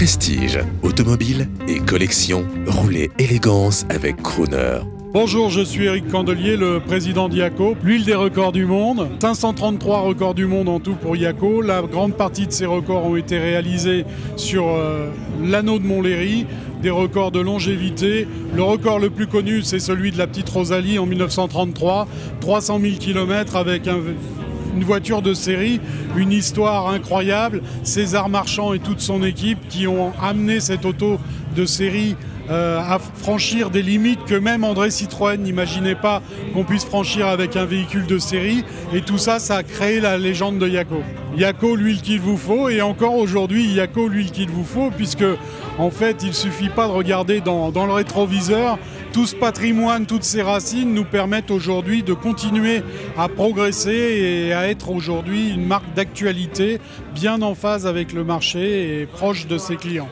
Prestige, automobile et collection, roulez élégance avec Crooner. Bonjour, je suis Eric Candelier, le président d'IACO. L'huile des records du monde, 533 records du monde en tout pour IACO. La grande partie de ces records ont été réalisés sur euh, l'anneau de Montlhéry, des records de longévité. Le record le plus connu, c'est celui de la petite Rosalie en 1933, 300 000 km avec une voiture de série, une histoire incroyable. César Marchand et toute son équipe qui ont amené cette auto de série euh, à franchir des limites que même André Citroën n'imaginait pas qu'on puisse franchir avec un véhicule de série. Et tout ça, ça a créé la légende de Yako. Yako, l'huile qu'il vous faut, et encore aujourd'hui, Yako, l'huile qu'il vous faut, puisque en fait, il suffit pas de regarder dans, dans le rétroviseur. Tout ce patrimoine, toutes ces racines nous permettent aujourd'hui de continuer à progresser et à être aujourd'hui une marque d'actualité bien en phase avec le marché et proche de ses clients.